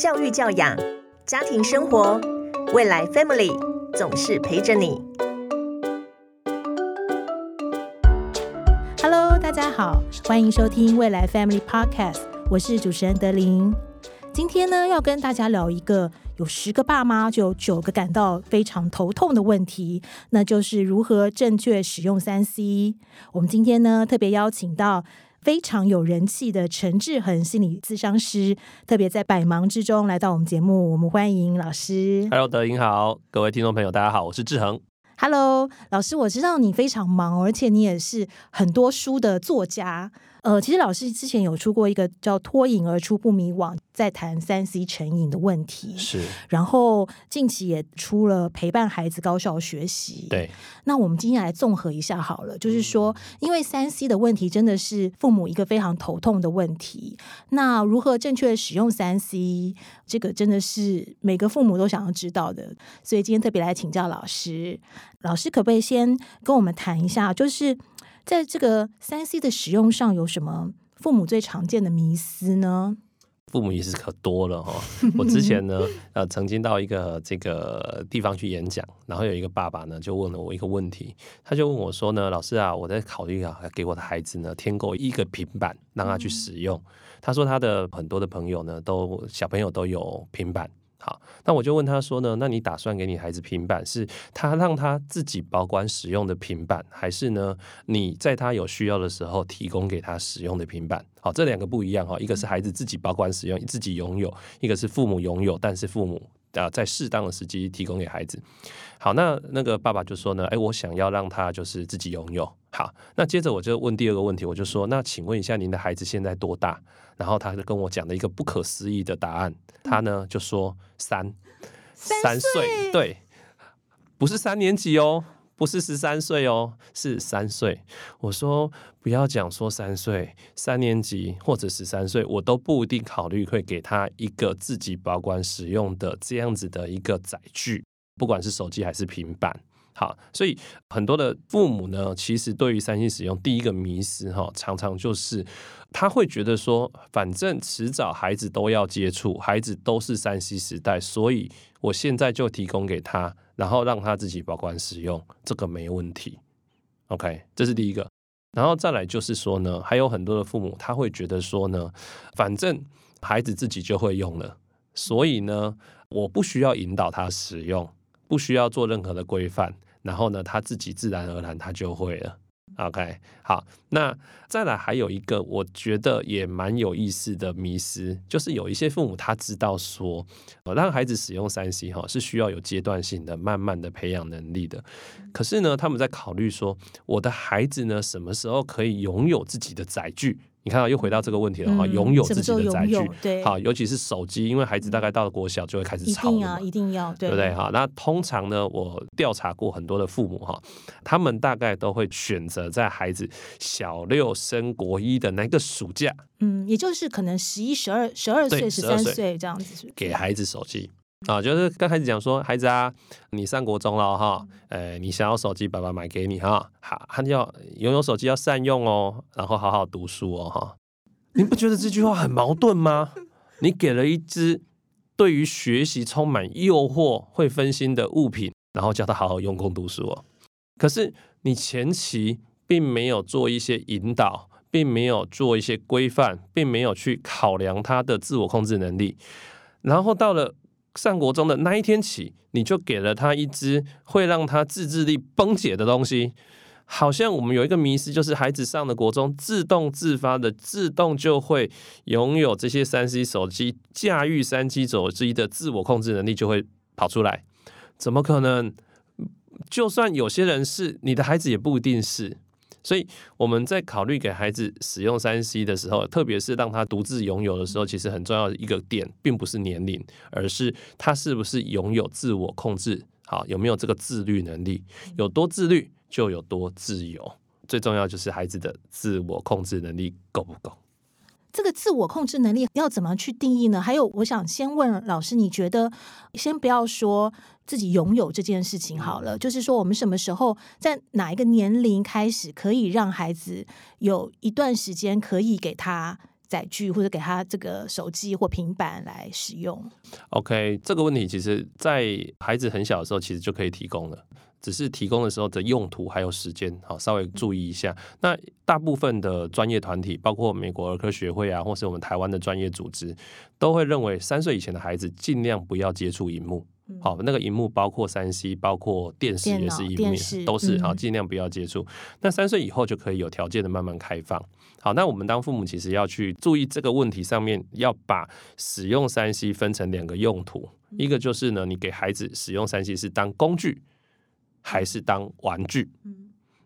教育教养、家庭生活，未来 Family 总是陪着你。Hello，大家好，欢迎收听未来 Family Podcast，我是主持人德琳。今天呢，要跟大家聊一个有十个爸妈就有九个感到非常头痛的问题，那就是如何正确使用三 C。我们今天呢，特别邀请到非常有人气的陈志恒心理咨商师，特别在百忙之中来到我们节目，我们欢迎老师。Hello，德英好，各位听众朋友，大家好，我是志恒。Hello，老师，我知道你非常忙，而且你也是很多书的作家。呃，其实老师之前有出过一个叫《脱颖而出不迷惘》，在谈三 C 成瘾的问题。是然后近期也出了陪伴孩子高效学习。，对，那我们今天来综合一下好了，就是说，因为三 C 的问题真的是父母一个非常头痛的问题。那如何正确使用三 C，这个真的是每个父母都想要知道的。所以今天特别来请教老师，老师可不可以先跟我们谈一下，就是在这个三 C 的使用上有什么父母最常见的迷思呢？父母也是可多了哈。我之前呢，呃，曾经到一个这个地方去演讲，然后有一个爸爸呢就问了我一个问题，他就问我说呢，老师啊，我在考虑啊，给我的孩子呢添购一个平板，让他去使用。他说他的很多的朋友呢，都小朋友都有平板。好，那我就问他说呢，那你打算给你孩子平板，是他让他自己保管使用的平板，还是呢你在他有需要的时候提供给他使用的平板？好，这两个不一样哈，一个是孩子自己保管使用、自己拥有，一个是父母拥有，但是父母啊在适当的时机提供给孩子。好，那那个爸爸就说呢，哎，我想要让他就是自己拥有。好，那接着我就问第二个问题，我就说，那请问一下您的孩子现在多大？然后他就跟我讲了一个不可思议的答案，他呢就说三三岁岁，对，不是三年级哦。不是十三岁哦，是三岁。我说不要讲说三岁、三年级或者十三岁，我都不一定考虑会给他一个自己保管使用的这样子的一个载具，不管是手机还是平板。好，所以很多的父母呢，其实对于三星使用，第一个迷思哈，常常就是他会觉得说，反正迟早孩子都要接触，孩子都是三 C 时代，所以我现在就提供给他，然后让他自己保管使用，这个没问题。OK，这是第一个。然后再来就是说呢，还有很多的父母他会觉得说呢，反正孩子自己就会用了，所以呢，我不需要引导他使用，不需要做任何的规范，然后呢，他自己自然而然他就会了。OK，好，那再来还有一个我觉得也蛮有意思的迷思，就是有一些父母他知道说，呃让孩子使用三 C 哈是需要有阶段性的、慢慢的培养能力的。可是呢，他们在考虑说，我的孩子呢什么时候可以拥有自己的载具？你看到又回到这个问题了哈，嗯拥有自己的载具。对。好，尤其是手机，因为孩子大概到了国小就会开始一吵了嘛定啊，一定要，对。对不对？哈，那通常呢，我调查过很多的父母哈，他们大概都会选择在孩子小六升国一的那个暑假嗯，也就是可能十一、十二、十二岁、十三岁这样子给孩子手机啊，就是跟孩子讲说，孩子啊，你上国中了哈，呃，你想要手机，爸爸买给你哈，好，他要拥有手机要善用哦，然后好好读书哦哈。你不觉得这句话很矛盾吗？你给了一只对于学习充满诱惑、会分心的物品，然后叫他好好用功读书哦。可是你前期并没有做一些引导，并没有做一些规范，并没有去考量他的自我控制能力，然后到了上国中的那一天起，你就给了他一只会让他自制力崩解的东西。好像我们有一个迷思，就是孩子上了国中，自动自发的自动就会拥有这些三 C 手机，驾驭三 G 手机的自我控制能力就会跑出来。怎么可能？就算有些人是，你的孩子也不一定是。所以我们在考虑给孩子使用三 C 的时候，特别是让他独自拥有的时候，其实很重要的一个点，并不是年龄，而是他是不是拥有自我控制，好有没有这个自律能力，有多自律就有多自由。最重要就是孩子的自我控制能力够不够。这个自我控制能力要怎么去定义呢？还有，我想先问老师，你觉得先不要说自己拥有这件事情好了，就是说我们什么时候在哪一个年龄开始可以让孩子有一段时间可以给他载具，或者给他这个手机或平板来使用？OK，这个问题其实在孩子很小的时候，其实就可以提供了。只是提供的时候的用途还有时间，好稍微注意一下。那大部分的专业团体，包括美国儿科学会啊，或是我们台湾的专业组织，都会认为三岁以前的孩子尽量不要接触荧幕。好，那个荧幕包括三 C，包括电视也是荧幕，都是好，嗯尽量不要接触。那三岁以后就可以有条件的慢慢开放。好，那我们当父母其实要去注意这个问题上面，要把使用三 C 分成两个用途，一个就是呢，你给孩子使用三 C 是当工具，还是当玩具？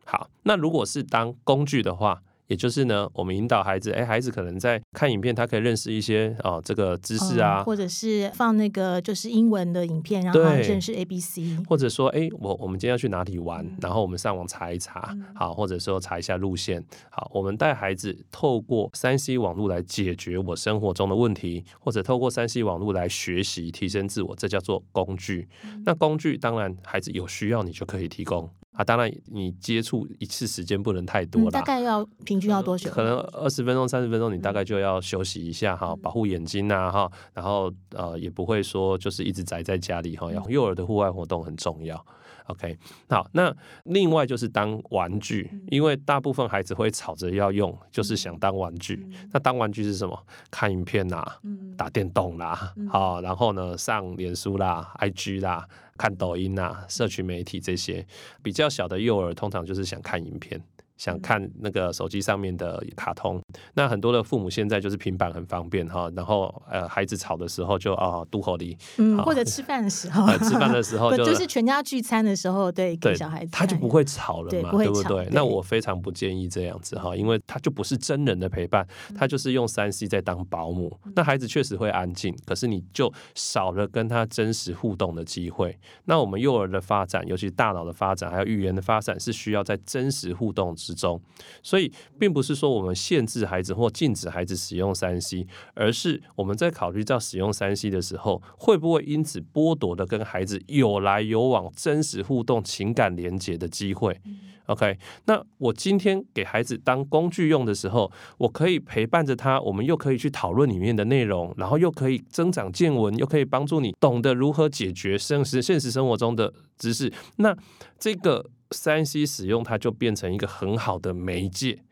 好，那如果是当工具的话，也就是呢，我们引导孩子，哎，孩子可能在看影片，他可以认识一些哦这个知识啊，嗯或者是放那个就是英文的影片，让他对认识 A B C。或者说，哎，我我们今天要去哪里玩，嗯然后我们上网查一查，好，或者说查一下路线，好，我们带孩子透过三 C 网络来解决我生活中的问题，或者透过三 C 网络来学习提升自我，这叫做工具。嗯那工具当然孩子有需要你就可以提供啊，当然你接触一次时间不能太多嗯，啦，大概要平均要多久？可能二十分钟、三十分钟，你大概就要休息一下嗯哈，保护眼睛啊哈，然后呃也不会说就是一直宅在家里嗯哈。要幼儿的户外活动很重要。OK，好，那另外就是当玩具，嗯因为大部分孩子会吵着要用，就是想当玩具。那当玩具是什么？看影片啦，嗯打电动啦，好，然后呢上脸书啦、IG 啦、看抖音啦、社群媒体这些。比较小的幼儿通常就是想看影片。想看那个手机上面的卡通，那很多的父母现在就是平板很方便哈，然后呃孩子吵的时候就啊嘟口里，嗯，或者 吃饭的时候，呃吃饭的时候 不就就是全家聚餐的时候，对，给对小孩子他就不会吵了对嘛，不对不对？对那我非常不建议这样子哈，因为他就不是真人的陪伴，嗯他就是用三 C 在当保姆。那孩子确实会安静，可是你就少了跟他真实互动的机会。那我们幼儿的发展，尤其大脑的发展，还有语言的发展，是需要在真实互动之中。所以，并不是说我们限制孩子或禁止孩子使用三 C，而是我们在考虑到使用三 C 的时候，会不会因此剥夺了跟孩子有来有往、真实互动、情感连接的机会？OK，那我今天给孩子当工具用的时候，我可以陪伴着他，我们又可以去讨论里面的内容，然后又可以增长见闻，又可以帮助你懂得如何解决现实现实生活中的知识。那这个三 C 使用，它就变成一个很好的媒介。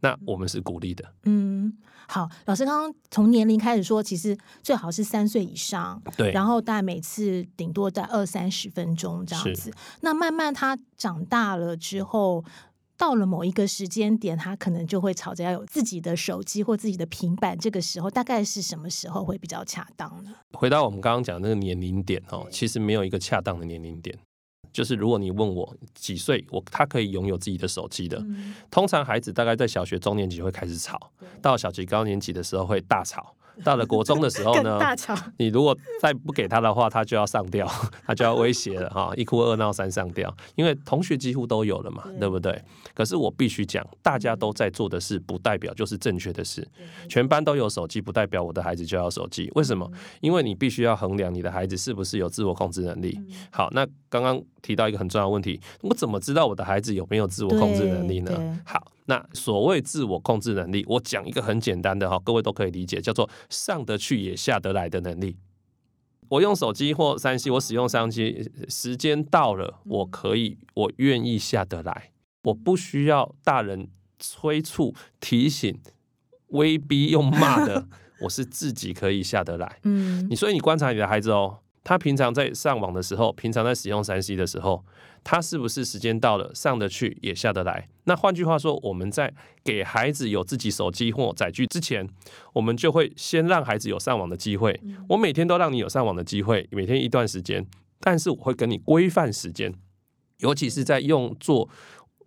那我们是鼓励的，嗯，好，老师刚刚从年龄开始说，其实最好是三岁以上，对然后大概每次顶多在二三十分钟这样子。那慢慢他长大了之后。到了某一个时间点，他可能就会吵着要有自己的手机或自己的平板。这个时候，大概是什么时候会比较恰当呢？回到我们刚刚讲的那个年龄点哦，其实没有一个恰当的年龄点。就是如果你问我几岁，我他可以拥有自己的手机的。嗯通常孩子大概在小学中年级会开始吵，到小学高年级的时候会大吵，到了国中的时候呢，大，你如果再不给他的话，他就要上吊，他就要威胁了哈，一哭二闹三上吊，因为同学几乎都有了嘛，对对不对？可是我必须讲，大家都在做的事，不代表就是正确的事。全班都有手机，不代表我的孩子就要手机。为什么？因为你必须要衡量你的孩子是不是有自我控制能力。好，那刚刚提到一个很重要的问题，我怎么知道我的孩子有没有自我控制能力呢？好，那所谓自我控制能力，我讲一个很简单的哈，各位都可以理解，叫做上得去也下得来的能力。我用手机或三 C，我使用三 C，时间到了，我可以，我愿意下得来，我不需要大人催促、提醒、威逼、用骂的，我是自己可以下得来。嗯你所以你观察你的孩子哦，他平常在上网的时候，平常在使用三 C 的时候，他是不是时间到了上得去也下得来？那换句话说，我们在给孩子有自己手机或载具之前，我们就会先让孩子有上网的机会。我每天都让你有上网的机会，每天一段时间，但是我会跟你规范时间，尤其是在用做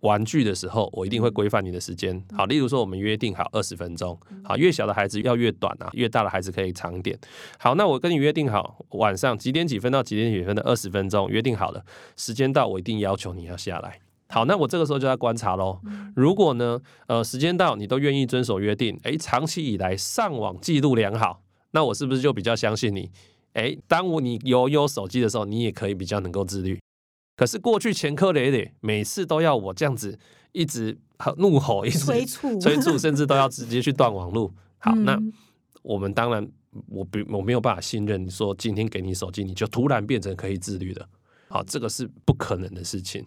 玩具的时候，我一定会规范你的时间。好，例如说我们约定好二十分钟，好，越小的孩子要越短啊，越大的孩子可以长一点。好，那我跟你约定好晚上几点几分到几点几分的二十分钟，约定好了，时间到我一定要求你要下来。好，那我这个时候就要观察喽。如果呢，呃，时间到你都愿意遵守约定，诶，长期以来上网记录良好，那我是不是就比较相信你？诶，当我你有有手机的时候，你也可以比较能够自律。可是过去前科累累，每次都要我这样子一直怒吼，一直催促 催促，甚至都要直接去断网路。好，那嗯我们当然我不我没有办法信任说今天给你手机你就突然变成可以自律的，好，这个是不可能的事情。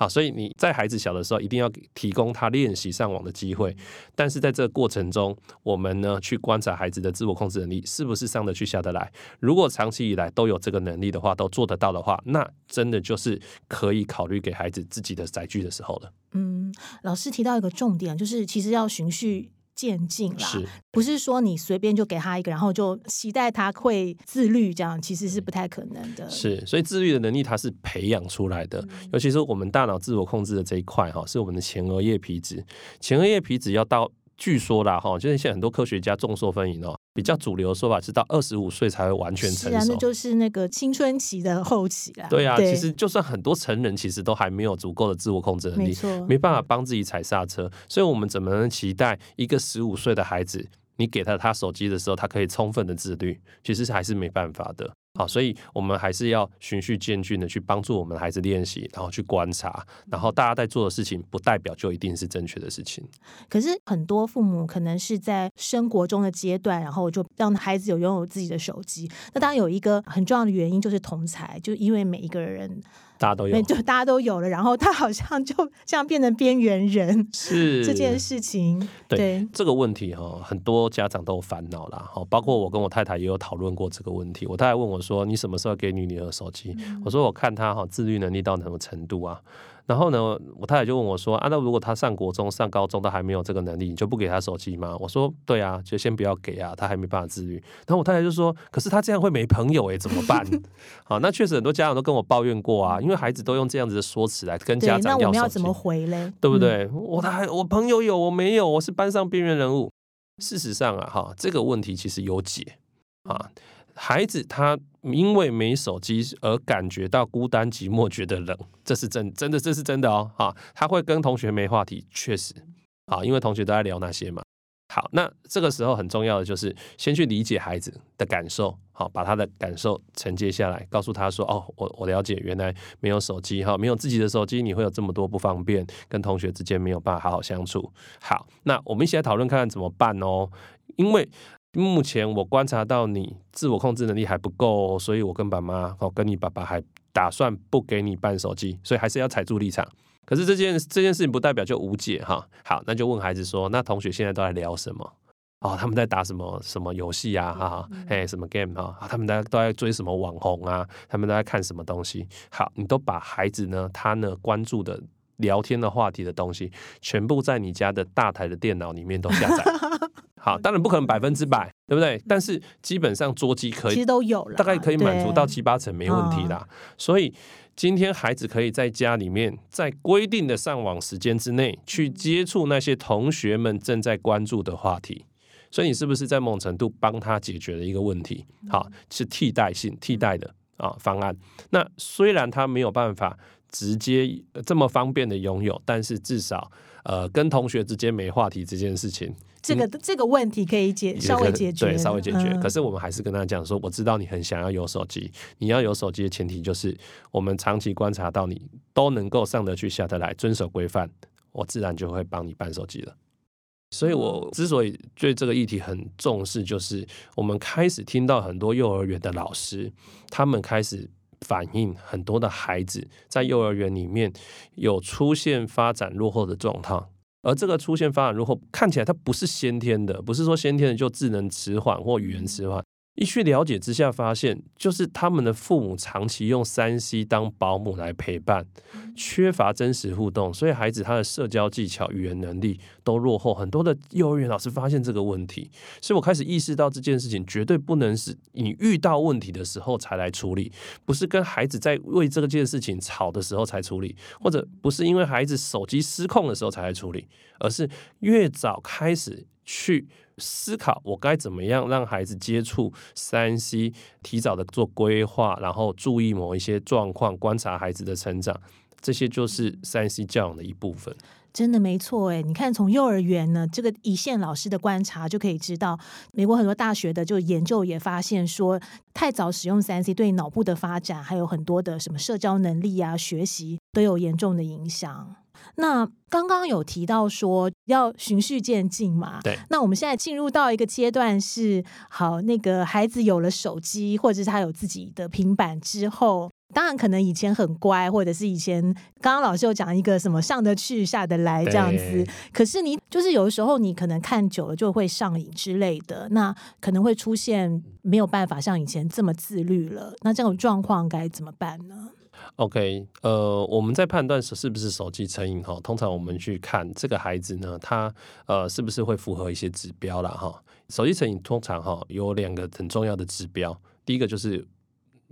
好，所以你在孩子小的时候，一定要提供他练习上网的机会。但是在这个过程中，我们呢去观察孩子的自我控制能力是不是上得去下得来。如果长期以来都有这个能力的话，都做得到的话，那真的就是可以考虑给孩子自己的载具的时候了。嗯，老师提到一个重点，就是其实要循序渐进啦，是不是说你随便就给他一个，然后就期待他会自律，这样其实是不太可能的。是，所以自律的能力它是培养出来的，尤其是我们大脑自我控制的这一块哈，是我们的前额叶皮质。前额叶皮质要到，据说啦哈，就是现在很多科学家众说纷纭哦，比较主流的说法是到二十五岁才会完全成是啊，熟那。就是那个青春期的后期啦。对啊，其实就算很多成人，其实都还没有足够的自我控制能力，没办法帮自己踩刹车。所以，我们怎么能期待一个十五岁的孩子，你给他他手机的时候，他可以充分的自律？其实还是没办法的。好，所以我们还是要循序渐进的去帮助我们的孩子练习，然后去观察，然后大家在做的事情，不代表就一定是正确的事情。可是很多父母可能是在生活中的阶段，然后就让孩子有拥有自己的手机。那当然有一个很重要的原因就是同才，就因为每一个人，大家都有就大家都有了，然后他好像就这样变成边缘人是 这件事情。对对，这个问题哈，很多家长都有烦恼啦。哈，包括我跟我太太也有讨论过这个问题。我太太问我说：“你什么时候给你女儿手机？”我说：“我看她哈自律能力到什么程度啊？”然后呢，我太太就问我说：“啊，那如果他上国中、上高中都还没有这个能力，你就不给他手机吗？”我说：“对啊，就先不要给啊，他还没办法自律。”然后我太太就说：“可是他这样会没朋友诶，怎么办？” 好，那确实很多家长都跟我抱怨过啊，因为孩子都用这样子的说辞来跟家，长要手机那我们要怎么回嘞？嗯？对不对？我还我朋友有，我没有，我是班上边缘人物。事实上啊，哈，这个问题其实有解啊。孩子他因为没手机而感觉到孤单寂寞，觉得冷，这是真真的，这是真的哦。哈，他会跟同学没话题，确实啊，因为同学都在聊那些嘛。好，那这个时候很重要的就是先去理解孩子的感受，好，把他的感受承接下来，告诉他说：“哦，我我了解，原来没有手机哈，没有自己的手机，你会有这么多不方便，跟同学之间没有办法好好相处。”好，那我们一起来讨论看看怎么办哦。因为目前我观察到你自我控制能力还不够哦，所以我跟爸妈哦，跟你爸爸还打算不给你办手机，所以还是要踩住立场。可是这件这件事情不代表就无解哈。好，那就问孩子说：“那同学现在都在聊什么？”哦，他们在打什么什么游戏啊？哈哈，哎，什么 game 哈、啊？他们在都在追什么网红啊？他们都在看什么东西？好，你都把孩子呢，他呢关注的聊天的话题的东西，全部在你家的大台的电脑里面都下载。好，当然不可能百分之百，对不对？但是基本上桌机可以其实都有了，大概可以满足到七八成，没问题啦。所以今天孩子可以在家里面，在规定的上网时间之内，去接触那些同学们正在关注的话题。所以你是不是在某种程度帮他解决了一个问题？好，是替代性、替代的啊方案。那虽然他没有办法直接呃这么方便的拥有，但是至少呃跟同学之间没话题这件事情，这个这个问题可以解稍微解决，对，稍微解决。嗯可是我们还是跟他讲说，我知道你很想要有手机，你要有手机的前提就是我们长期观察到你都能够上得去下得来，遵守规范，我自然就会帮你办手机了。所以，我之所以对这个议题很重视，就是我们开始听到很多幼儿园的老师，他们开始反映很多的孩子在幼儿园里面有出现发展落后的状况。而这个出现发展落后，看起来它不是先天的，不是说先天的就智能迟缓或语言迟缓。一去了解之下，发现就是他们的父母长期用三 C 当保姆来陪伴，缺乏真实互动，所以孩子他的社交技巧、语言能力都落后。很多的幼儿园老师发现这个问题，所以我开始意识到这件事情绝对不能是你遇到问题的时候才来处理，不是跟孩子在为这件事情吵的时候才处理，或者不是因为孩子手机失控的时候才来处理，而是越早开始去思考我该怎么样让孩子接触三 C，提早的做规划，然后注意某一些状况，观察孩子的成长，这些就是三 C 教养的一部分。真的没错哎，你看从幼儿园呢，这个一线老师的观察就可以知道，美国很多大学的就研究也发现说，太早使用三 C 对脑部的发展，还有很多的什么社交能力啊、学习都有严重的影响。那刚刚有提到说要循序渐进嘛？对。那我们现在进入到一个阶段是，好，那个孩子有了手机，或者是他有自己的平板之后。当然，可能以前很乖，或者是以前刚刚老师有讲一个什么上得去下得来这样子。可是你就是有的时候你可能看久了就会上瘾之类的，那可能会出现没有办法像以前这么自律了。那这种状况该怎么办呢？OK，呃，我们在判断是是不是手机成瘾哈，通常我们去看这个孩子呢，他呃是不是会符合一些指标了哈。手机成瘾通常哈有两个很重要的指标，第一个就是。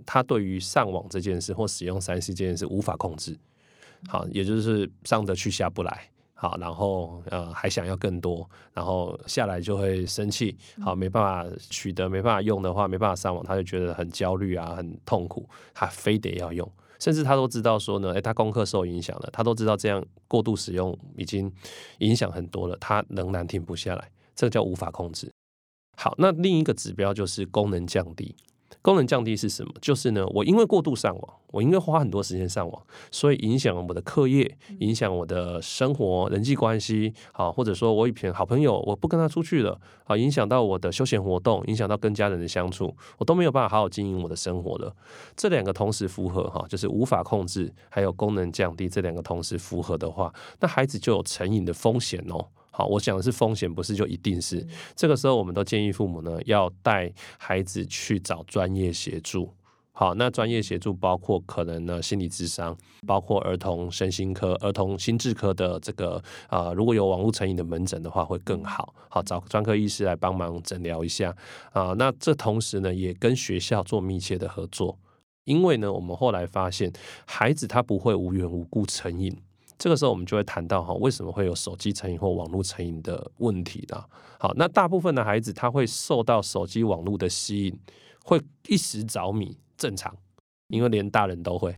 他对于上网这件事或使用三 C 这件事无法控制，好，也就是上得去下不来，好，然后呃还想要更多，然后下来就会生气，好，没办法取得，没办法用的话，没办法上网，他就觉得很焦虑啊，很痛苦，他非得要用，甚至他都知道说呢，诶，他功课受影响了，他都知道这样过度使用已经影响很多了，他仍然停不下来，这个叫无法控制。好，那另一个指标就是功能降低。功能降低是什么？就是呢，我因为过度上网，我因为花很多时间上网，所以影响我的课业，影响我的生活、人际关系，好，或者说我以前好朋友，我不跟他出去了，好，影响到我的休闲活动，影响到跟家人的相处，我都没有办法好好经营我的生活了。这两个同时符合哈，就是无法控制，还有功能降低，这两个同时符合的话，那孩子就有成瘾的风险哦。好，我讲的是风险，不是就一定是。这个时候，我们都建议父母呢，要带孩子去找专业协助。好，那专业协助包括可能呢心理智商，包括儿童身心科、儿童心智科的这个啊，如果有网络成瘾的门诊的话，会更好。好，找专科医师来帮忙诊疗一下啊。那这同时呢，也跟学校做密切的合作，因为呢，我们后来发现，孩子他不会无缘无故成瘾。这个时候，我们就会谈到哈，为什么会有手机成瘾或网络成瘾的问题的？好，那大部分的孩子他会受到手机网络的吸引，会一时着迷，正常，因为连大人都会，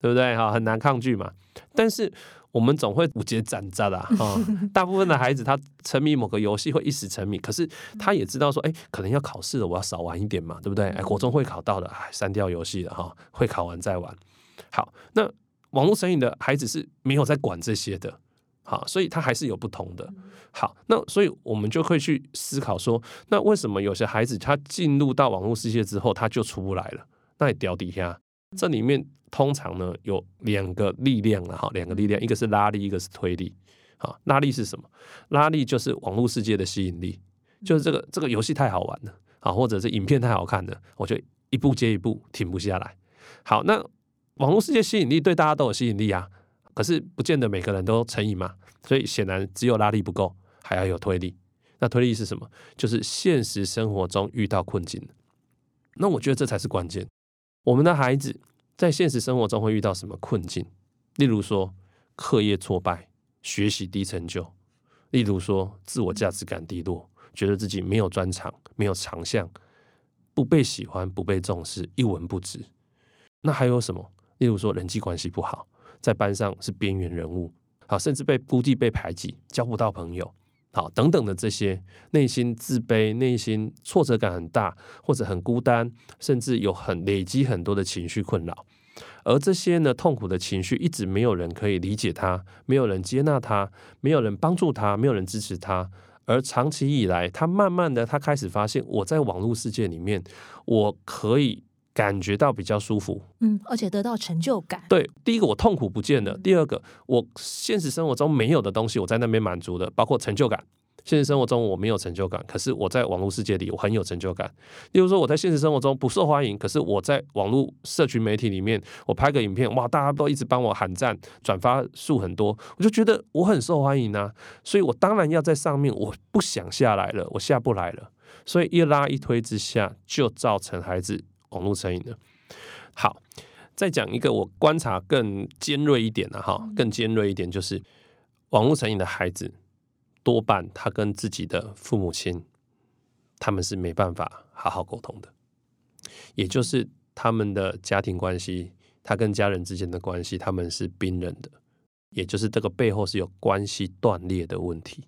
对不对？哈，很难抗拒嘛。但是我们总会五节斩扎的哈，大部分的孩子他沉迷某个游戏会一时沉迷，可是他也知道说，哎，可能要考试了，我要少玩一点嘛，对不对？哎，国中会考到的，哎，删掉游戏了哈，会考完再玩。好，那。网络成瘾的孩子是没有在管这些的，好，所以他还是有不同的。好，那所以我们就会去思考说，那为什么有些孩子他进入到网络世界之后他就出不来了？那你掉底下，这里面通常呢有两个力量了哈，两个力量，一个是拉力，一个是推力。好，拉力是什么？拉力就是网络世界的吸引力，就是这个这个游戏太好玩了啊，或者是影片太好看了，我就一步接一步停不下来。好，那。网络世界吸引力对大家都有吸引力啊，可是不见得每个人都成瘾嘛，所以显然只有拉力不够，还要有推力。那推力是什么？就是现实生活中遇到困境。那我觉得这才是关键。我们的孩子在现实生活中会遇到什么困境？例如说课业挫败、学习低成就；例如说自我价值感低落，觉得自己没有专长、没有长项，不被喜欢、不被重视、一文不值。那还有什么？例如说人际关系不好，在班上是边缘人物，好，甚至被孤立、被排挤，交不到朋友，好，等等的这些，内心自卑、内心挫折感很大，或者很孤单，甚至有很累积很多的情绪困扰，而这些呢，痛苦的情绪一直没有人可以理解他，没有人接纳他，没有人帮助他，没有人支持他，而长期以来，他慢慢的，他开始发现，我在网络世界里面，我可以。感觉到比较舒服，嗯，而且得到成就感。对，第一个我痛苦不见了，第二个我现实生活中没有的东西，我在那边满足的，包括成就感。现实生活中我没有成就感，可是我在网络世界里我很有成就感。例如说我在现实生活中不受欢迎，可是我在网络社群媒体里面，我拍个影片，哇，大家都一直帮我喊赞，转发数很多，我就觉得我很受欢迎啊。所以我当然要在上面，我不想下来了，我下不来了。所以一拉一推之下，就造成孩子。网络成瘾的，好，再讲一个我观察更尖锐一点的哈，更尖锐一点就是网络成瘾的孩子，多半他跟自己的父母亲，他们是没办法好好沟通的，也就是他们的家庭关系，他跟家人之间的关系，他们是冰冷的，也就是这个背后是有关系断裂的问题。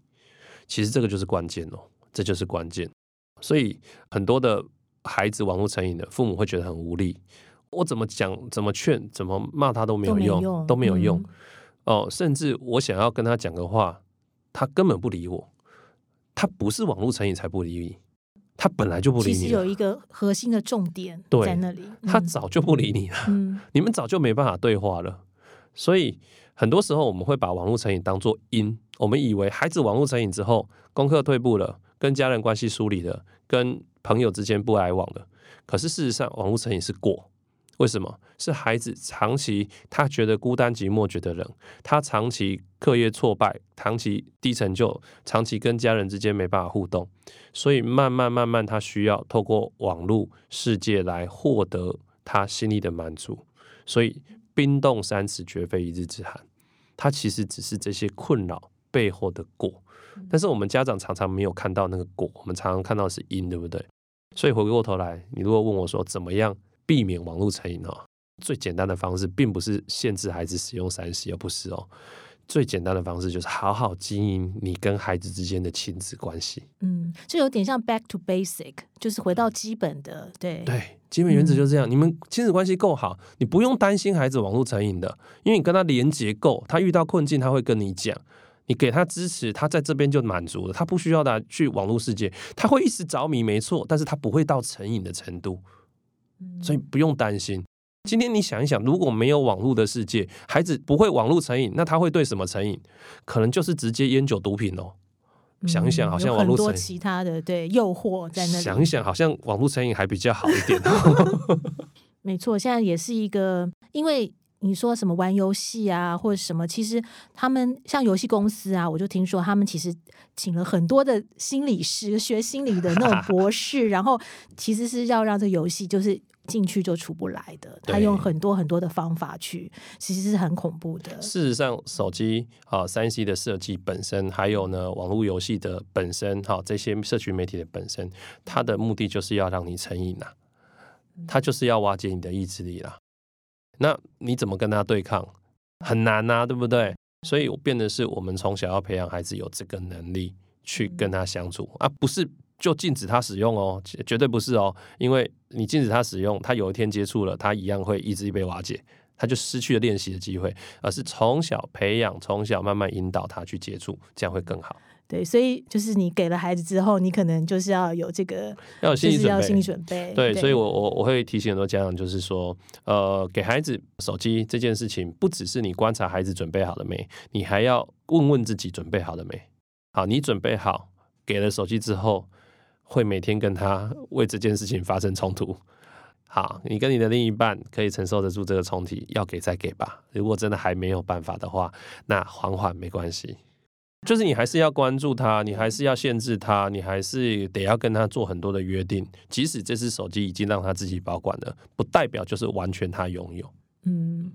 其实这个就是关键哦，这就是关键，所以很多的。孩子网络成瘾的父母会觉得很无力，我怎么讲、怎么劝、怎么骂他都没有用，都没有用。哦，甚至我想要跟他讲个话，他根本不理我。他不是网络成瘾才不理你，他本来就不理你。其实有一个核心的重点在那里，他早就不理你了。嗯，你们早就没办法对话了。所以很多时候我们会把网络成瘾当做因，我们以为孩子网络成瘾之后，功课退步了，跟家人关系疏离了，跟朋友之间不来往了。可是事实上，网络成瘾是过。为什么？是孩子长期他觉得孤单寂寞，觉得冷，他长期课业挫败，长期低成就，长期跟家人之间没办法互动，所以慢慢慢慢，他需要透过网络世界来获得他心里的满足。所以冰冻三尺，绝非一日之寒。他其实只是这些困扰背后的果，但是我们家长常常没有看到那个果，我们常常看到是因，对不对？所以回过头来，你如果问我说怎么样？避免网络成瘾哦，最简单的方式并不是限制孩子使用三 C，而不是哦，最简单的方式就是好好经营你跟孩子之间的亲子关系。嗯，就有点像 back to basic，就是回到基本的，对对，基本原则就是这样。你们亲子关系够好，你不用担心孩子网络成瘾的，因为你跟他连接够，他遇到困境他会跟你讲，你给他支持，他在这边就满足了，他不需要他去网络世界，他会一时着迷，没错，但是他不会到成瘾的程度。所以不用担心。今天你想一想，如果没有网络的世界，孩子不会网络成瘾，那他会对什么成瘾？可能就是直接烟酒毒品哦。想一想，好像网络成瘾，其他的对诱惑在那里。想一想，好像网络成瘾还比较好一点。没错，现在也是一个，因为你说什么玩游戏啊，或者什么，其实他们像游戏公司啊，我就听说他们其实请了很多的心理师，学心理的那种 博士，然后其实是要让这游戏就是。进去就出不来的，他用很多很多的方法去，其实是很恐怖的。事实上，手机啊，三 C 的设计本身，还有呢，网络游戏的本身，哈，这些社群媒体的本身，它的目的就是要让你成瘾呐，它就是要瓦解你的意志力啦。那你怎么跟他对抗？很难呐，对不对？所以变的是我们从小要培养孩子有这个能力去跟他相处啊，不是。就禁止他使用哦，绝对不是哦，因为你禁止他使用，他有一天接触了，他一样会意志力被瓦解，他就失去了练习的机会，而是从小培养，从小慢慢引导他去接触，这样会更好。对，所以就是你给了孩子之后，你可能就是要有这个，要有心理要心理准备。对，所以我我我会提醒很多家长，就是说，呃，给孩子手机这件事情，不只是你观察孩子准备好了没，你还要问问自己准备好了没。好，你准备好给了手机之后。会每天跟他为这件事情发生冲突。好，你跟你的另一半可以承受得住这个冲突，要给再给吧。如果真的还没有办法的话，那缓缓没关系。就是你还是要关注他，你还是要限制他，你还是得要跟他做很多的约定。即使这只手机已经让他自己保管了，不代表就是完全他拥有。嗯。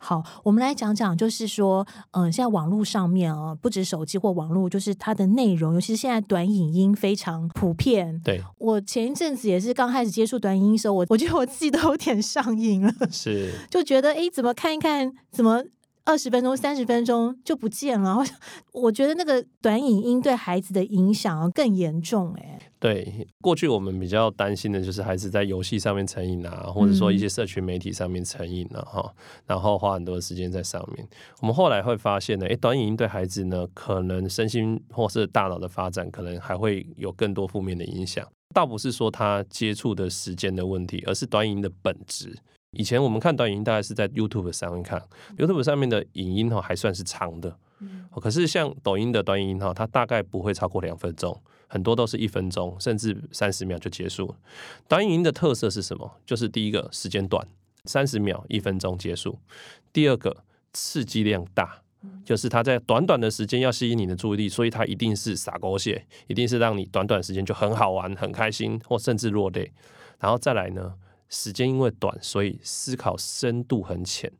好，我们来讲讲，就是说，嗯，现在网络上面啊，不止手机或网络，就是它的内容，尤其是现在短影音非常普遍。对，我前一阵子也是刚开始接触短影音的时候，我我觉得我自己都有点上瘾了，是，就觉得哎，怎么看一看，怎么。二十分钟、三十分钟就不见了，我觉得那个短影音对孩子的影响更严重。哎，对，过去我们比较担心的就是孩子在游戏上面成瘾啊，或者说一些社群媒体上面成瘾了哈，然后花很多时间在上面。我们后来会发现呢，诶，短影音对孩子呢，可能身心或是大脑的发展，可能还会有更多负面的影响。倒不是说他接触的时间的问题，而是短影音的本质。以前我们看短影音，大概是在 YouTube 上面看，YouTube 上面的影音哈还算是长的，可是像抖音的短影音哈，它大概不会超过两分钟，很多都是一分钟甚至三十秒就结束。短影音的特色是什么？就是第一个时间短，三十秒一分钟结束；第二个刺激量大，就是它在短短的时间要吸引你的注意力，所以它一定是撒狗血，一定是让你短短时间就很好玩、很开心，或甚至落泪。然后再来呢？时间因为短，所以思考深度很浅，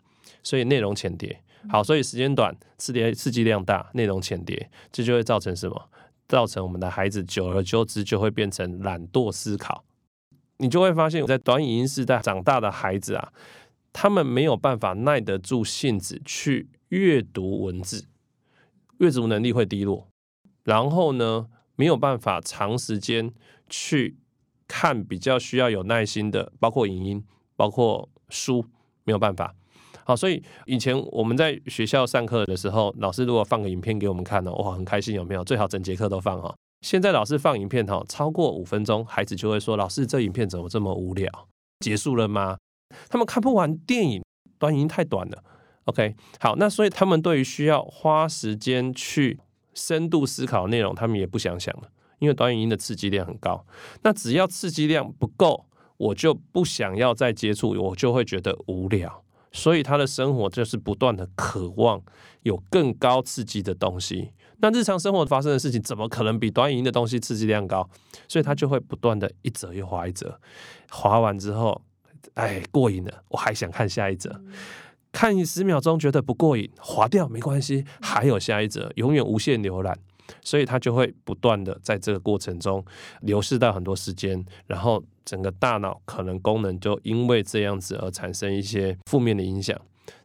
所以内容浅叠。好，所以时间短，刺激刺激量大，内容浅叠，这就会造成什么？造成我们的孩子久而久之就会变成懒惰思考。你就会发现，在短影音时代长大的孩子啊，他们没有办法耐得住性子去阅读文字，阅读能力会低落。然后呢，没有办法长时间去。看比较需要有耐心的，包括影音，包括书，没有办法。好，所以以前我们在学校上课的时候，老师如果放个影片给我们看呢，哇，很开心，有没有？最好整节课都放哈。现在老师放影片哈，超过五分钟，孩子就会说：“老师，这影片怎么这么无聊？结束了吗？”他们看不完电影，短影音太短了。OK，好，那所以他们对于需要花时间去深度思考内容，他们也不想想了，因为短影音的刺激量很高。那只要刺激量不够，我就不想要再接触，我就会觉得无聊。所以他的生活就是不断的渴望有更高刺激的东西。那日常生活发生的事情，怎么可能比短影音的东西刺激量高？所以他就会不断的一折又划一折，划完之后，哎，过瘾了，我还想看下一折。看十秒钟觉得不过瘾，划掉没关系，还有下一折，永远无限浏览，所以它就会不断的在这个过程中流失到很多时间，然后整个大脑可能功能就因为这样子而产生一些负面的影响。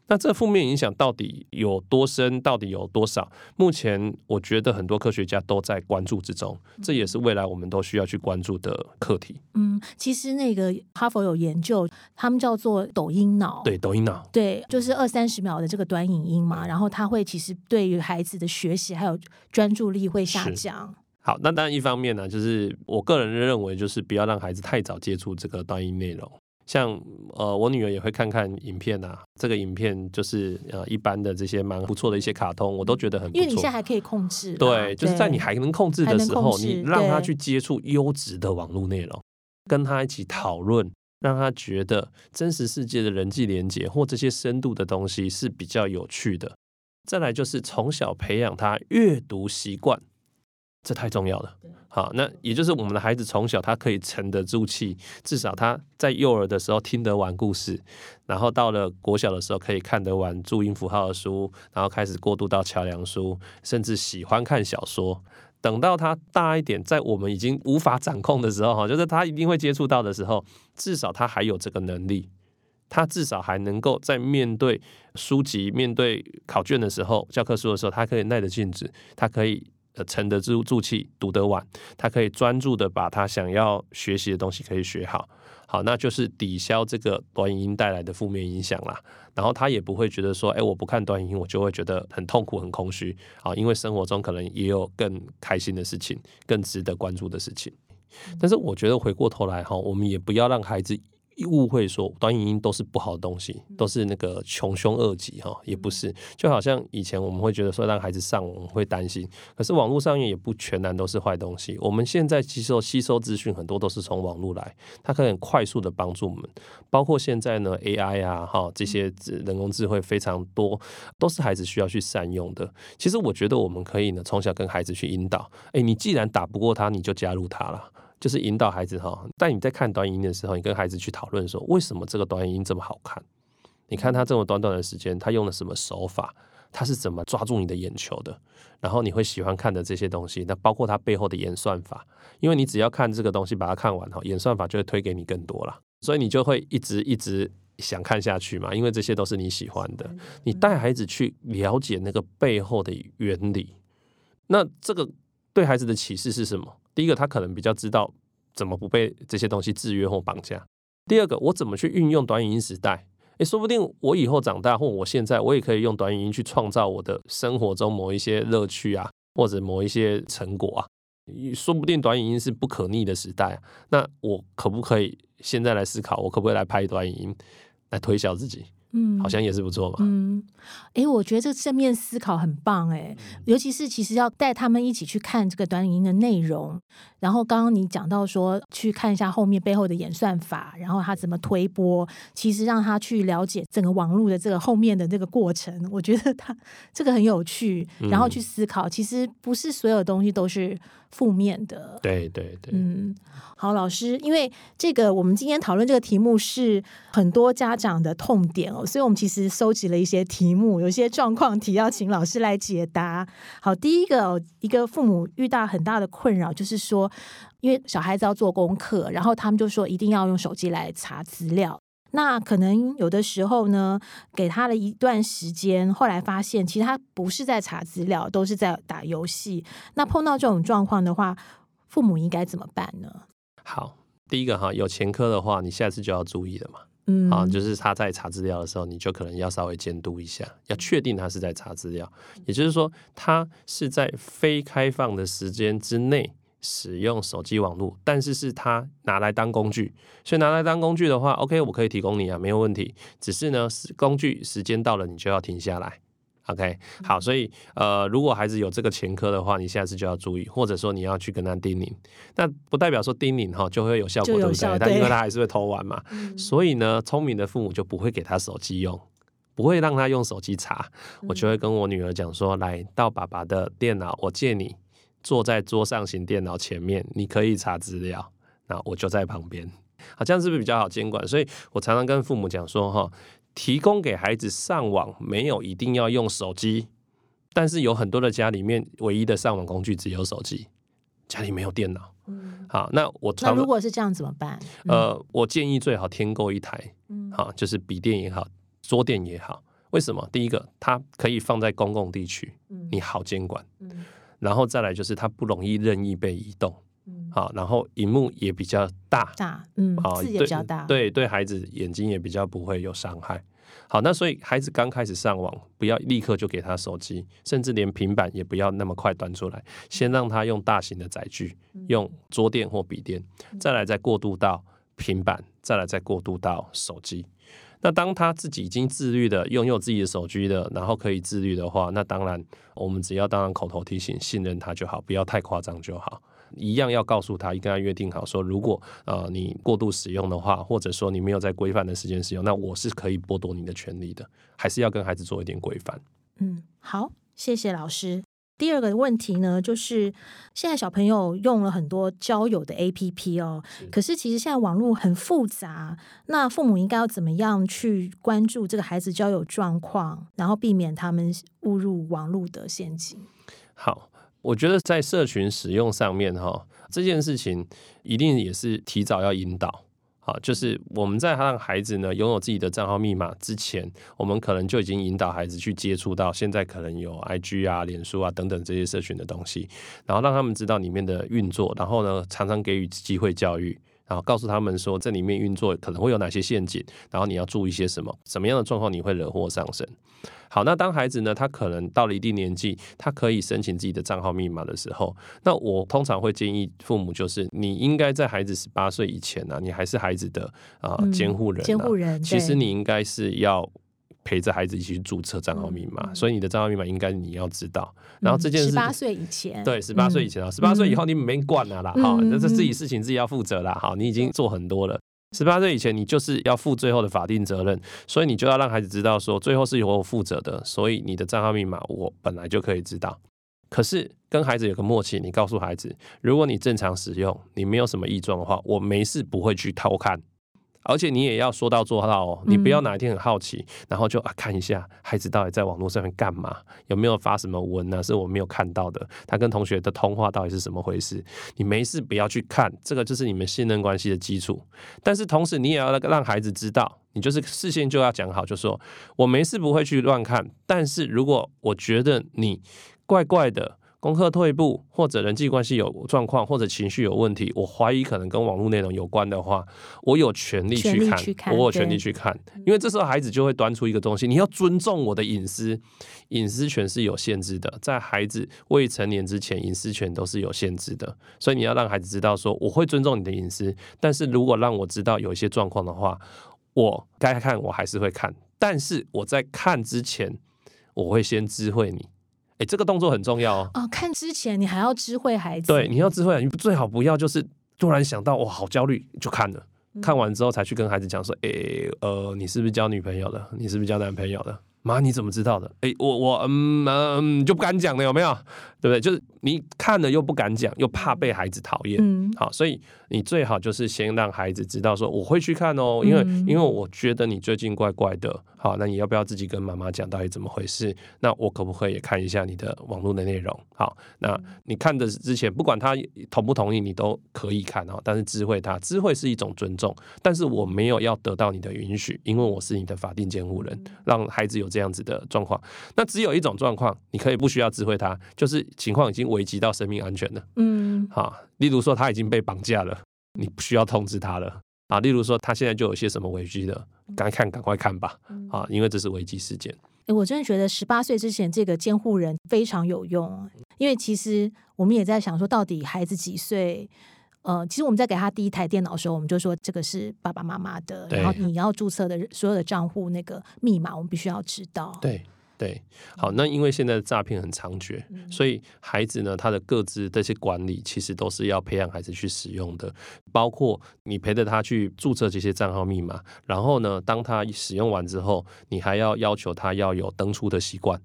那这负面影响到底有多深？到底有多少？目前我觉得很多科学家都在关注之中，这也是未来我们都需要去关注的课题。嗯，其实那个哈佛有研究，他们叫做抖音脑，对，抖音脑，对，就是二三十秒的这个短影音嘛，然后它会其实对于孩子的学习还有专注力会下降。好，那当然一方面呢，就是我个人认为，就是不要让孩子太早接触这个短音内容。像呃，我女儿也会看看影片啊。这个影片就是呃一般的这些蛮不错的一些卡通，我都觉得很不错。因为你现在还可以控制，对，就是在你还能控制的时候，你让她去接触优质的网络内容，跟她一起讨论，让他觉得真实世界的人际连接或这些深度的东西是比较有趣的。再来就是从小培养他阅读习惯。这太重要了，好，那也就是我们的孩子从小他可以沉得住气，至少他在幼儿的时候听得完故事，然后到了国小的时候可以看得完注音符号的书，然后开始过渡到桥梁书，甚至喜欢看小说。等到他大一点，在我们已经无法掌控的时候，哈，就是他一定会接触到的时候，至少他还有这个能力，他至少还能够在面对书籍、面对考卷的时候、教科书的时候，他可以耐得性子，他可以。呃，沉得住住气，读得完，他可以专注的把他想要学习的东西可以学好，好，那就是抵消这个短影音带来的负面影响啦。然后他也不会觉得说，哎，我不看短影音，我就会觉得很痛苦、很空虚啊，因为生活中可能也有更开心的事情，更值得关注的事情。但是我觉得回过头来哈，我们也不要让孩子。误会说短影音都是不好的东西，都是那个穷凶恶极哈，也不是。就好像以前我们会觉得说让孩子上网会担心，可是网络上面也不全然都是坏东西。我们现在吸收吸收资讯很多都是从网络来，它可以很快速的帮助我们。包括现在呢 AI 啊哈这些人工智慧非常多，都是孩子需要去善用的。其实我觉得我们可以呢从小跟孩子去引导，哎，你既然打不过他，你就加入他了。就是引导孩子哈，但你在看短影音的时候，你跟孩子去讨论说，为什么这个短影音这么好看？你看他这么短短的时间，他用了什么手法？他是怎么抓住你的眼球的？然后你会喜欢看的这些东西，那包括他背后的演算法，因为你只要看这个东西，把它看完哈，演算法就会推给你更多了，所以你就会一直一直想看下去嘛，因为这些都是你喜欢的。你带孩子去了解那个背后的原理，那这个对孩子的启示是什么？第一个，他可能比较知道怎么不被这些东西制约或绑架。第二个，我怎么去运用短语音时代？诶，说不定我以后长大或我现在，我也可以用短语音去创造我的生活中某一些乐趣啊，或者某一些成果啊。说不定短语音是不可逆的时代，那我可不可以现在来思考，我可不可以来拍短语音来推销自己？嗯，好像也是不错吧。嗯，哎，我觉得这正面思考很棒哎，尤其是其实要带他们一起去看这个短影音的内容。然后刚刚你讲到说，去看一下后面背后的演算法，然后他怎么推波，其实让他去了解整个网络的这个后面的这个过程，我觉得他这个很有趣。然后去思考，其实不是所有东西都是负面的。对对对，嗯。好，老师，因为这个我们今天讨论这个题目是很多家长的痛点哦，所以我们其实收集了一些题目，有一些状况题要请老师来解答。好，第一个，一个父母遇到很大的困扰，就是说，因为小孩子要做功课，然后他们就说一定要用手机来查资料。那可能有的时候呢，给他了一段时间，后来发现其实他不是在查资料，都是在打游戏。那碰到这种状况的话，父母应该怎么办呢？好，第一个哈，有前科的话，你下次就要注意了嘛。嗯啊，就是他在查资料的时候，你就可能要稍微监督一下，要确定他是在查资料，也就是说，他是在非开放的时间之内使用手机网络，但是是他拿来当工具，所以拿来当工具的话，OK，我可以提供你啊，没有问题。只是呢，是工具时间到了，你就要停下来。OK，好，所以呃，如果孩子有这个前科的话，你下次就要注意，或者说你要去跟他叮咛。那不代表说叮咛哈就会有效果，对不对？但因为他还是会偷玩嘛，所以呢，聪明的父母就不会给他手机用，不会让他用手机查。我就会跟我女儿讲说，来到爸爸的电脑，我借你坐在桌上型电脑前面，你可以查资料，那我就在旁边。好，这样是不是比较好监管？所以我常常跟父母讲说，哈，提供给孩子上网没有一定要用手机，但是有很多的家里面唯一的上网工具只有手机，家里没有电脑。好，那我那常如果是这样怎么办？呃，我建议最好添购一台，嗯好，就是笔电也好，桌垫也好。为什么？第一个，它可以放在公共地区，嗯你好监管。嗯然后再来就是它不容易任意被移动，嗯好，然后荧幕也比较大，大嗯好，字也对比较大，对对，孩子眼睛也比较不会有伤害。好，那所以孩子刚开始上网，不要立刻就给他手机，甚至连平板也不要那么快端出来，先让他用大型的载具，嗯用桌垫或笔垫，再来再过渡到平板，再来再过渡到手机。那当他自己已经自律的拥有自己的手机的，然后可以自律的话，那当然我们只要当然口头提醒、信任他就好，不要太夸张就好。一样要告诉他，跟他约定好说，如果呃你过度使用的话，或者说你没有在规范的时间使用，那我是可以剥夺你的权利的，还是要跟孩子做一点规范。嗯，好，谢谢老师。第二个问题呢，就是现在小朋友用了很多交友的 APP 哦，可是其实现在网络很复杂，那父母应该要怎么样去关注这个孩子交友状况，然后避免他们误入网络的陷阱？好，我觉得在社群使用上面哈，这件事情一定也是提早要引导。好，就是我们在让孩子呢拥有自己的账号密码之前，我们可能就已经引导孩子去接触到现在可能有 IG 啊、脸书啊等等这些社群的东西，然后让他们知道里面的运作，然后呢常常给予机会教育。然后告诉他们说，这里面运作可能会有哪些陷阱，然后你要注意些什么，什么样的状况你会惹祸上身。好，那当孩子呢，他可能到了一定年纪，他可以申请自己的账号密码的时候，那我通常会建议父母，就是你应该在孩子十八岁以前呢、啊，你还是孩子的啊、监护人、啊，监护人其实你应该是要。陪着孩子一起去注册账号密码，所以你的账号密码应该你要知道。然后这件事，嗯十八岁以前，对，十八岁以前啊，十八岁以后你没管了啦，哈、嗯这是自己事情自己要负责啦，哈，你已经做很多了。十八岁以前，你就是要负最后的法定责任，所以你就要让孩子知道说，最后是由我负责的，所以你的账号密码我本来就可以知道。可是跟孩子有个默契，你告诉孩子，如果你正常使用，你没有什么异状的话，我没事不会去偷看。而且你也要说到做到哦，你不要哪一天很好奇，然后就啊看一下孩子到底在网络上面干嘛，有没有发什么文呢、是我没有看到的，他跟同学的通话到底是什么回事？你没事不要去看，这个就是你们信任关系的基础。但是同时你也要让孩子知道，你就是事先就要讲好，就说我没事不会去乱看，但是如果我觉得你怪怪的。功课退步，或者人际关系有状况，或者情绪有问题，我怀疑可能跟网络内容有关的话，我有权利去看，去看我有权利去看，因为这时候孩子就会端出一个东西，你要尊重我的隐私，隐私权是有限制的，在孩子未成年之前，隐私权都是有限制的，所以你要让孩子知道说，我会尊重你的隐私，但是如果让我知道有一些状况的话，我该看我还是会看，但是我在看之前，我会先知会你，哎，这个动作很重要哦。哦，看之前你还要知会孩子，对，你要知会，你最好不要就是突然想到哇，好焦虑就看了，看完之后才去跟孩子讲说，诶，呃，你是不是交女朋友了？你是不是交男朋友了？妈，你怎么知道的？哎，我我嗯嗯就不敢讲了，有没有？对不对？就是你看了又不敢讲，又怕被孩子讨厌。嗯好，所以你最好就是先让孩子知道说我会去看哦，因为、嗯因为我觉得你最近怪怪的。好，那你要不要自己跟妈妈讲到底怎么回事？那我可不可以也看一下你的网络的内容？好，那你看的之前，不管他同不同意，你都可以看哦。但是知会他，知会是一种尊重，但是我没有要得到你的允许，因为我是你的法定监护人，让孩子有这样子的状况。那只有一种状况，你可以不需要知会他，就是情况已经危及到生命安全了。嗯好，例如说他已经被绑架了，你不需要通知他了啊。例如说他现在就有些什么危机的，该看赶快看吧，啊，因为这是危机事件。哎，我真的觉得十八岁之前这个监护人非常有用，因为其实我们也在想说，到底孩子几岁？呃，其实我们在给他第一台电脑的时候，我们就说这个是爸爸妈妈的，然后你要注册的所有的账户那个密码，我们必须要知道。对对，好，那因为现在的诈骗很猖獗，所以孩子呢，他的各自这些管理，其实都是要培养孩子去使用的，包括你陪着他去注册这些账号密码，然后呢，当他使用完之后，你还要要求他要有登出的习惯，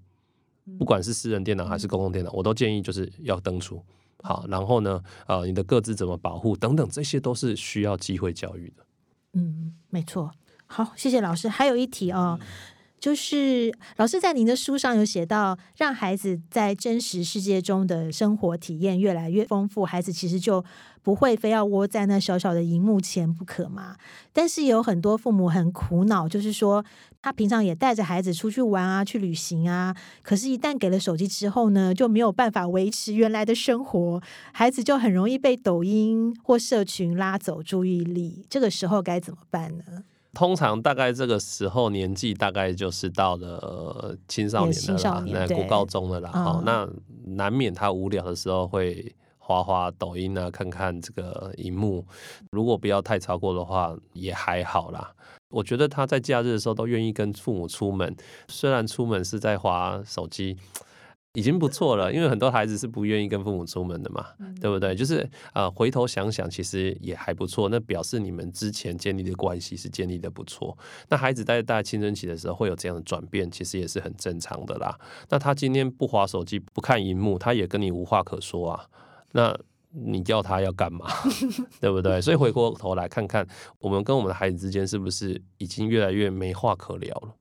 不管是私人电脑还是公共电脑，我都建议就是要登出。好，然后呢？呃，你的各自怎么保护等等，这些都是需要机会教育的。嗯，没错。好，谢谢老师。还有一题哦。就是老师在您的书上有写到，让孩子在真实世界中的生活体验越来越丰富，孩子其实就不会非要窝在那小小的荧幕前不可嘛。但是有很多父母很苦恼，就是说他平常也带着孩子出去玩啊，去旅行啊，可是，一旦给了手机之后呢，就没有办法维持原来的生活，孩子就很容易被抖音或社群拉走注意力。这个时候该怎么办呢？通常大概这个时候年纪大概就是到了青少年的啦，那国高中的啦，好，那难免他无聊的时候会滑滑抖音啊，看看这个荧幕，如果不要太超过的话，也还好啦。我觉得他在假日的时候都愿意跟父母出门，虽然出门是在滑手机。已经不错了，因为很多孩子是不愿意跟父母出门的嘛，对不对？就是呃，回头想想，其实也还不错。那表示你们之前建立的关系是建立的不错。那孩子在大青春期的时候会有这样的转变，其实也是很正常的啦。那他今天不划手机、不看荧幕，他也跟你无话可说啊。那你叫他要干嘛？对不对？所以回过头来看看，我们跟我们的孩子之间是不是已经越来越没话可聊了？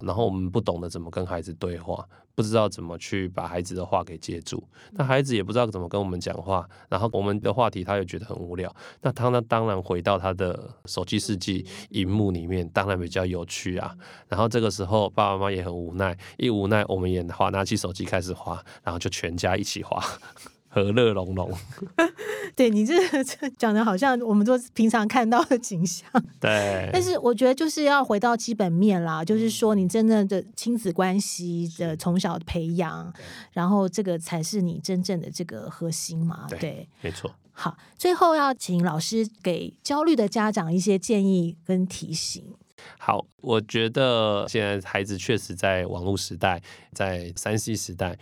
然后我们不懂得怎么跟孩子对话，不知道怎么去把孩子的话给接住，那孩子也不知道怎么跟我们讲话，然后我们的话题他又觉得很无聊，那他呢当然回到他的手机世纪荧幕里面，当然比较有趣啊。然后这个时候爸爸妈妈也很无奈，一无奈我们也滑拿起手机开始滑，然后就全家一起滑。和乐融融，对你这讲的好像我们都平常看到的景象。对，但是我觉得就是要回到基本面啦，就是说你真正的亲子关系的从小培养，然后这个才是你真正的这个核心嘛。对，没错。好，最后要请老师给焦虑的家长一些建议跟提醒。好，我觉得现在孩子确实在网络时代，在三 C 时代。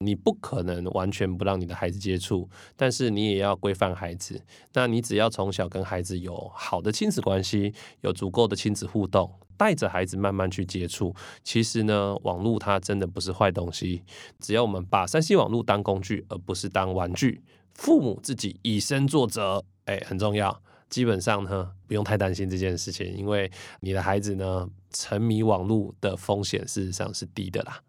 你不可能完全不让你的孩子接触，但是你也要规范孩子。那你只要从小跟孩子有好的亲子关系，有足够的亲子互动，带着孩子慢慢去接触。其实呢，网络它真的不是坏东西。只要我们把三 C 网络当工具，而不是当玩具，父母自己以身作则，哎，很重要。基本上呢，不用太担心这件事情，因为你的孩子呢，沉迷网络的风险事实上是低的啦。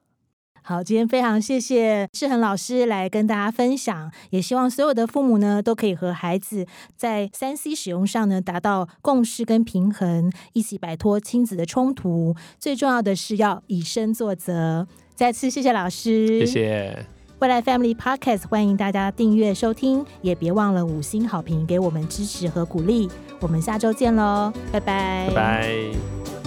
好，今天非常谢谢志恒老师来跟大家分享，也希望所有的父母呢都可以和孩子在三 C 使用上呢达到共识跟平衡，一起摆脱亲子的冲突。最重要的是要以身作则。再次谢谢老师，谢谢未来 Family Podcast，欢迎大家订阅收听，也别忘了五星好评给我们支持和鼓励。我们下周见喽，拜拜，拜拜。